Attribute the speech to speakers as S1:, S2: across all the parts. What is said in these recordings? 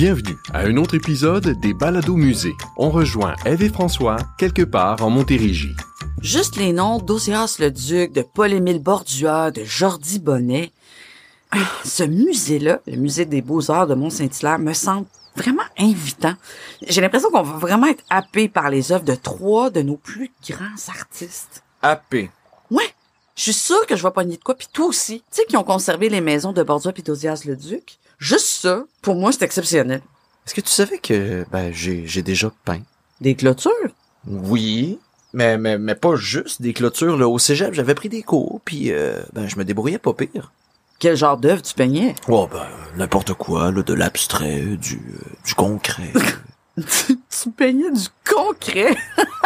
S1: Bienvenue à un autre épisode des Balados Musées. On rejoint Eve et François quelque part en Montérégie.
S2: Juste les noms d'Osias le Duc, de Paul-Émile Bordua, de Jordi Bonnet. Ah, Ce musée-là, le musée des Beaux-Arts de Mont-Saint-Hilaire, me semble vraiment invitant. J'ai l'impression qu'on va vraiment être happé par les œuvres de trois de nos plus grands artistes.
S3: AP.
S2: Ouais, je suis sûre que je vais pogner de quoi, puis toi aussi. Tu sais, qui ont conservé les maisons de Bordua et d'Osias le Duc. Juste ça, pour moi, c'est exceptionnel.
S3: Est-ce que tu savais que ben j'ai j'ai déjà peint?
S2: Des clôtures?
S3: Oui. Mais, mais, mais pas juste des clôtures là. Au cégep, j'avais pris des cours, puis euh, ben je me débrouillais pas pire.
S2: Quel genre d'œuvre tu peignais?
S3: Oh ben n'importe quoi, là, de l'abstrait, du, euh, du concret.
S2: tu peignais du concret?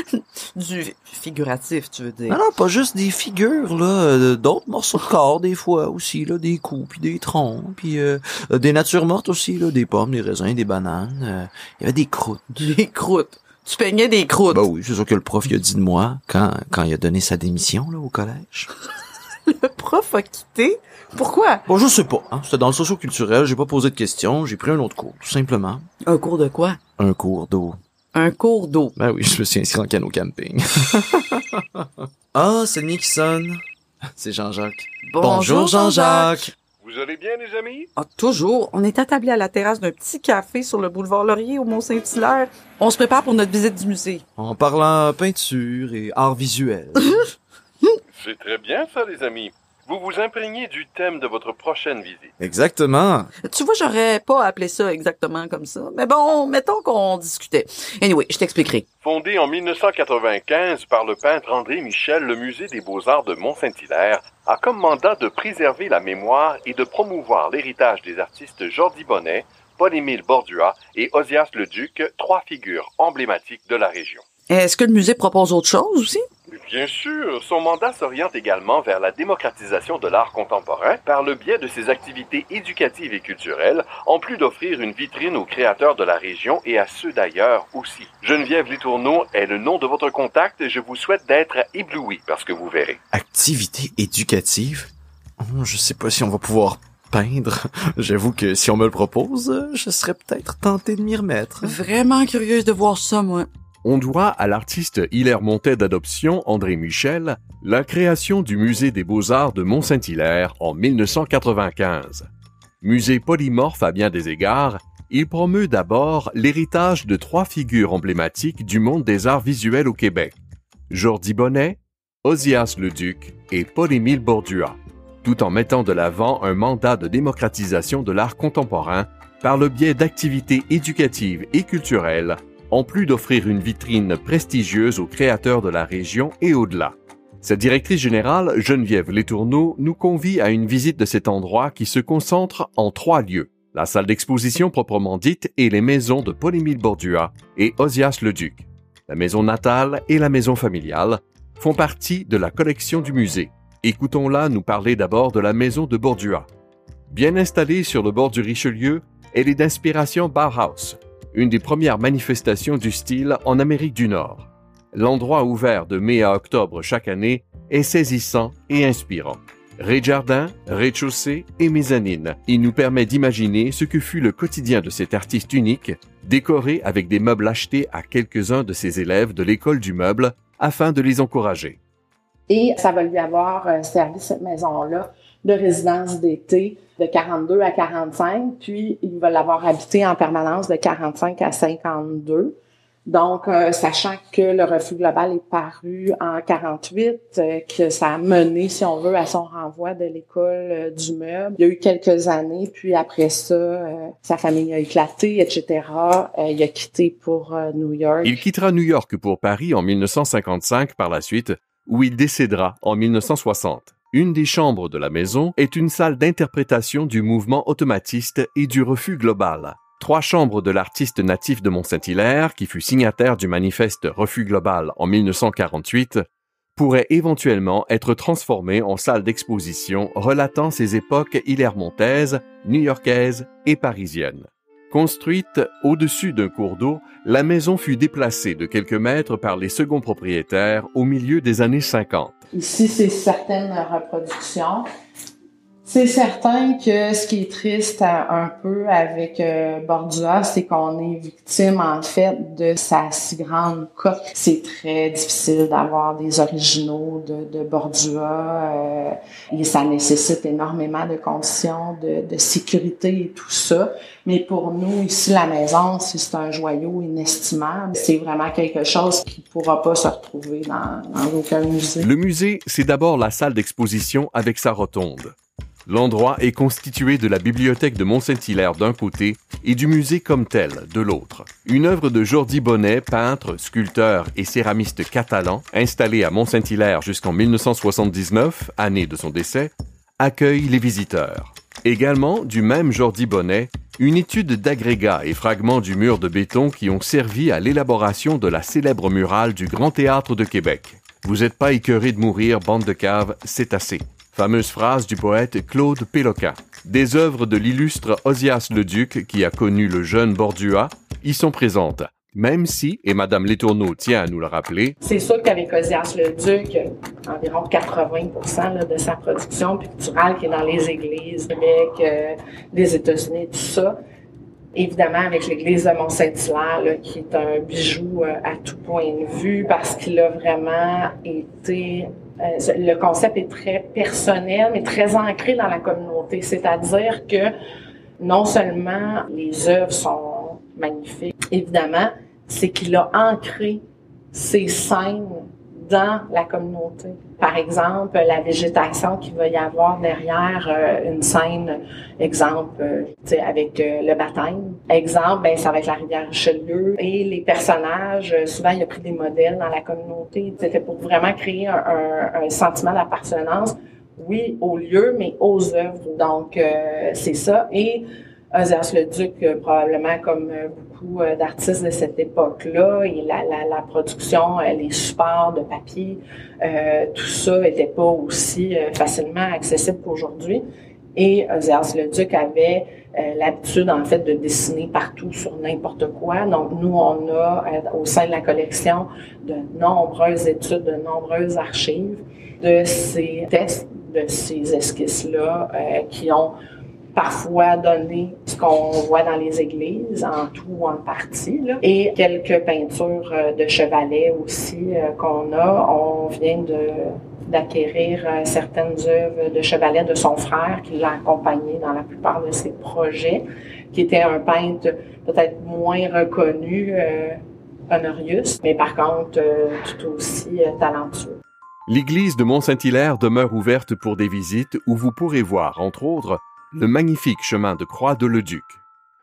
S2: du figuratif, tu veux dire.
S3: non, non, pas juste des figures, là, euh, d'autres morceaux de corps des fois aussi, là, des coups, puis des troncs, puis euh, euh, des natures mortes aussi, là, des pommes, des raisins, des bananes. euh, Il y avait des croûtes.
S2: Des croûtes. Tu peignais des croûtes.
S3: Bah oui, c'est ça que le prof il a dit de moi quand, quand il a donné sa démission là, au collège.
S2: Le prof a quitté? Pourquoi?
S3: Bon, je sais pas. Hein. C'était dans le socio-culturel, j'ai pas posé de questions, j'ai pris un autre cours, tout simplement.
S2: Un cours de quoi?
S3: Un cours d'eau.
S2: Un cours d'eau.
S3: Ben oui, je me suis inscrit en canot camping. ah, c'est le mien qui sonne. C'est Jean-Jacques.
S4: Vous allez bien, les amis?
S2: Ah, toujours. On est attablé à la terrasse d'un petit café sur le boulevard Laurier au Mont-Saint-Hilaire. On se prépare pour notre visite du musée.
S3: En parlant peinture et art visuel.
S4: C'est très bien, ça, les amis. Vous vous imprégnez du thème de votre prochaine visite.
S3: Exactement.
S2: Tu vois, j'aurais pas appelé ça exactement comme ça. Mais bon, mettons qu'on discutait. Anyway, je t'expliquerai.
S4: Fondé en 1995 par le peintre André Michel, le Musée des Beaux-Arts de Mont-Saint-Hilaire a comme mandat de préserver la mémoire et de promouvoir l'héritage des artistes Jordi Bonnet, Paul-Émile Bordua et Osias le Duc, trois figures emblématiques de la région.
S2: Est-ce que le musée propose autre chose aussi?
S4: Bien sûr, son mandat s'oriente également vers la démocratisation de l'art contemporain par le biais de ses activités éducatives et culturelles, en plus d'offrir une vitrine aux créateurs de la région et à ceux d'ailleurs aussi. Geneviève Litourneau est le nom de votre contact et je vous souhaite d'être ébloui par ce que vous verrez.
S3: Activité éducative? Hum, Je sais pas si on va pouvoir peindre. J'avoue que si on me le propose, je serais peut-être tenté de m'y remettre.
S2: Vraiment curieuse de voir ça, moi.
S1: On doit à l'artiste Hilaire Montet d'adoption André Michel la création du Musée des Beaux-Arts de Mont-Saint-Hilaire en 1995. Musée polymorphe à bien des égards, il promeut d'abord l'héritage de trois figures emblématiques du monde des arts visuels au Québec. Jordi Bonnet, Osias le Duc et Paul-Émile Bordua, tout en mettant de l'avant un mandat de démocratisation de l'art contemporain par le biais d'activités éducatives et culturelles en plus d'offrir une vitrine prestigieuse aux créateurs de la région et au-delà. Sa directrice générale, Geneviève Letourneau, nous convie à une visite de cet endroit qui se concentre en trois lieux. La salle d'exposition proprement dite et les maisons de Paul-Émile Bordua et Osias le Duc. La maison natale et la maison familiale font partie de la collection du musée. Écoutons-la nous parler d'abord de la maison de Bordua. Bien installée sur le bord du Richelieu, elle est d'inspiration Bauhaus, une des premières manifestations du style en Amérique du Nord. L'endroit ouvert de mai à octobre chaque année est saisissant et inspirant. Rez-de-jardin, rez-de-chaussée et mezzanine. Il nous permet d'imaginer ce que fut le quotidien de cet artiste unique, décoré avec des meubles achetés à quelques-uns de ses élèves de l'école du meuble afin de les encourager.
S5: Et ça va lui avoir servi cette maison-là de résidence d'été de 42 à 45, puis il va l'avoir habité en permanence de 45 à 52. Donc, euh, sachant que le refus global est paru en 48, euh, que ça a mené, si on veut, à son renvoi de l'école euh, du meuble. Il y a eu quelques années, puis après ça, euh, sa famille a éclaté, etc. Il a quitté pour New York.
S1: Il quittera New York pour Paris en 1955 par la suite, où il décédera en 1960. Une des chambres de la maison est une salle d'interprétation du mouvement automatiste et du refus global. Trois chambres de l'artiste natif de Mont-Saint-Hilaire, qui fut signataire du manifeste Refus global en 1948, pourraient éventuellement être transformées en salle d'exposition relatant ces époques hilaire-montaises, new-yorkaises et parisiennes. Construite au-dessus d'un cours d'eau, la maison fut déplacée de quelques mètres par les seconds propriétaires au milieu des années 50.
S5: Ici, c'est certaines reproductions. C'est certain que ce qui est triste un peu avec euh, Bordua, c'est qu'on est victime en fait de sa si grande cote. C'est très difficile d'avoir des originaux de, de Bordua euh, et ça nécessite énormément de conditions de, sécurité et tout ça. Mais pour nous, ici, la maison, c'est un joyau inestimable. C'est vraiment quelque chose qui pourra pas se retrouver dans aucun musée.
S1: Le musée, c'est d'abord la salle d'exposition avec sa rotonde. L'endroit est constitué de la bibliothèque de Mont-Saint-Hilaire d'un côté et du musée comme tel de l'autre. Une œuvre de Jordi Bonnet, peintre, sculpteur et céramiste catalan, installé à Mont-Saint-Hilaire jusqu'en 1979, année de son décès, accueille les visiteurs. Également, du même Jordi Bonnet, une étude d'agrégats et fragments du mur de béton qui ont servi à l'élaboration de la célèbre murale du Grand Théâtre de Québec. Vous n'êtes pas écœuré de mourir, bande de caves, c'est assez. Fameuse phrase du poète Claude Péloquin. Des œuvres de l'illustre Osias le Duc, qui a connu le jeune Bordua, y sont présentes. Même si, et Madame Letourneau tient à nous le rappeler,
S5: c'est sûr qu'avec Osias le Duc, environ 80 là, de sa production picturale qui est dans les églises, Québec, euh, des États-Unis, tout ça, évidemment avec l'église de Mont-Saint-Hilaire, qui est un bijou euh, à tout point de vue parce qu'il a vraiment été le concept est très personnel, mais très ancré dans la communauté. C'est-à-dire que non seulement les œuvres sont magnifiques, évidemment, c'est qu'il a ancré ces scènes la communauté. Par exemple, la végétation qu'il va y avoir derrière euh, une scène, exemple, euh, avec euh, le baptême. Exemple, ben, ça va être la rivière Richelieu. Et les personnages, souvent, il a pris des modèles dans la communauté. C'était pour vraiment créer un, sentiment d'appartenance, oui, au lieu, mais aux œuvres. Donc, c'est ça. Et Ozias le Duc, probablement comme beaucoup d'artistes de cette époque-là, et la, la, production, les supports de papier, euh, tout ça n'était pas aussi euh, facilement accessible qu'aujourd'hui. Et Ozias le Duc avait euh, l'habitude, en fait, de dessiner partout sur n'importe quoi. Donc, nous, on a, au sein de la collection, de nombreuses études, de nombreuses archives de ces tests, de ces esquisses-là qui ont parfois donner ce qu'on voit dans les églises, en tout ou en partie, là. et quelques peintures euh, de chevalet aussi euh, qu'on a. On vient d'acquérir euh, certaines œuvres de chevalet de son frère qui l'a accompagné dans la plupart de ses projets, qui était un peintre peut-être moins reconnu, Honorius, mais par contre tout aussi talentueux.
S1: L'église de Mont-Saint-Hilaire demeure ouverte pour des visites où vous pourrez voir, entre autres, le magnifique chemin de croix de Leduc.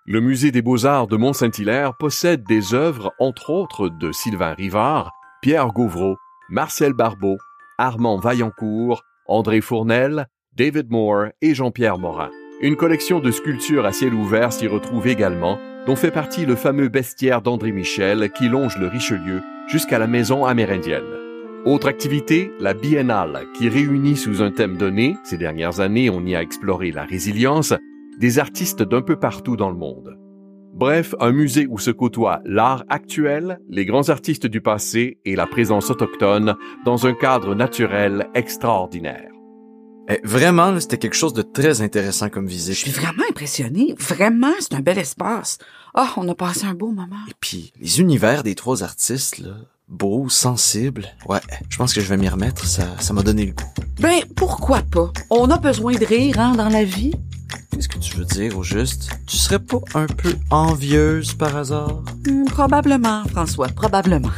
S1: Le musée des beaux-arts de Mont-Saint-Hilaire possède des œuvres, entre autres, de Sylvain Rivard, Pierre Gauvreau, Marcel Barbeau, Armand Vaillancourt, André Fournel, David Moore et Jean-Pierre Morin. Une collection de sculptures à ciel ouvert s'y retrouve également, dont fait partie le fameux bestiaire d'André Michel qui longe le Richelieu jusqu'à la maison amérindienne. Autre activité, la biennale, qui réunit sous un thème donné, ces dernières années on y a exploré la résilience, des artistes d'un peu partout dans le monde. Bref, un musée où se côtoient l'art actuel, les grands artistes du passé et la présence autochtone dans un cadre naturel extraordinaire.
S3: Eh, vraiment, c'était quelque chose de très intéressant comme visite.
S2: Je suis vraiment impressionné. Vraiment, c'est un bel espace. Ah, oh, on a passé un beau moment.
S3: Et puis, les univers des trois artistes, là, beau, sensible. Ouais, je pense que je vais m'y remettre, ça, ça m'a donné le goût.
S2: Ben, pourquoi pas? On a besoin de rire, hein, dans la vie.
S3: Qu'est-ce que tu veux dire, au juste? Tu serais pas un peu envieuse par hasard?
S2: Hmm, probablement, François, probablement.